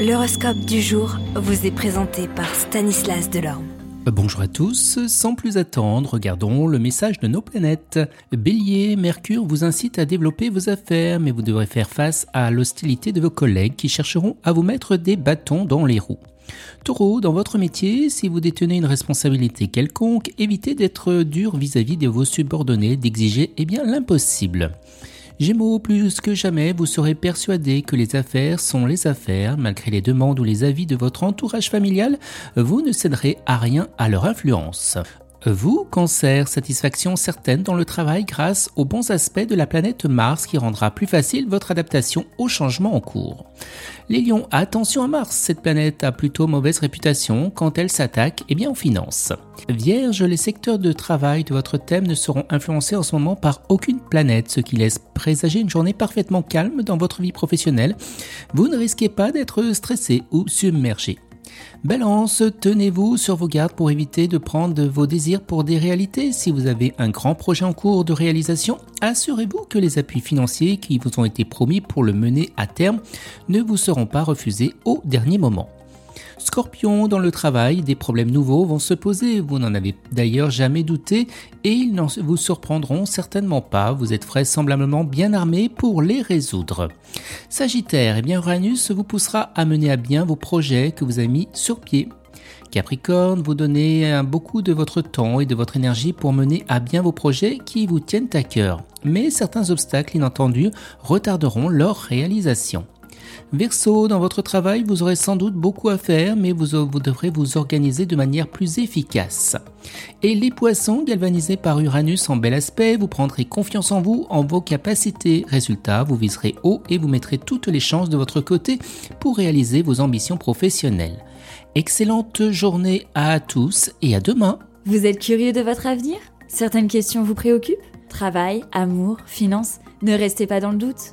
L'horoscope du jour vous est présenté par Stanislas Delorme. Bonjour à tous, sans plus attendre, regardons le message de nos planètes. Bélier, Mercure vous incite à développer vos affaires, mais vous devrez faire face à l'hostilité de vos collègues qui chercheront à vous mettre des bâtons dans les roues. Taureau, dans votre métier, si vous détenez une responsabilité quelconque, évitez d'être dur vis-à-vis de vos subordonnés, d'exiger eh bien l'impossible. Gémeaux, plus que jamais, vous serez persuadé que les affaires sont les affaires, malgré les demandes ou les avis de votre entourage familial, vous ne céderez à rien à leur influence. Vous, cancer, satisfaction certaine dans le travail grâce aux bons aspects de la planète Mars qui rendra plus facile votre adaptation aux changements en cours. Les lions, attention à Mars, cette planète a plutôt mauvaise réputation quand elle s'attaque eh bien aux finances. Vierge, les secteurs de travail de votre thème ne seront influencés en ce moment par aucune planète, ce qui laisse présager une journée parfaitement calme dans votre vie professionnelle. Vous ne risquez pas d'être stressé ou submergé. Balance, tenez-vous sur vos gardes pour éviter de prendre vos désirs pour des réalités. Si vous avez un grand projet en cours de réalisation, assurez-vous que les appuis financiers qui vous ont été promis pour le mener à terme ne vous seront pas refusés au dernier moment. Scorpion, dans le travail, des problèmes nouveaux vont se poser, vous n'en avez d'ailleurs jamais douté et ils ne vous surprendront certainement pas, vous êtes vraisemblablement bien armé pour les résoudre. Sagittaire, eh bien Uranus vous poussera à mener à bien vos projets que vous avez mis sur pied. Capricorne, vous donnez beaucoup de votre temps et de votre énergie pour mener à bien vos projets qui vous tiennent à cœur. Mais certains obstacles inattendus retarderont leur réalisation. Verseau, dans votre travail, vous aurez sans doute beaucoup à faire, mais vous, devrez vous organiser de manière plus efficace. Et les poissons, galvanisés par Uranus en bel aspect, vous prendrez confiance en vous, en vos capacités. Résultat, vous viserez haut et vous mettrez toutes les chances de votre côté pour réaliser vos ambitions professionnelles. Excellente journée à tous et à demain. Vous êtes curieux de votre avenir? Certaines questions vous préoccupent? Travail, amour, finances? Ne restez pas dans le doute.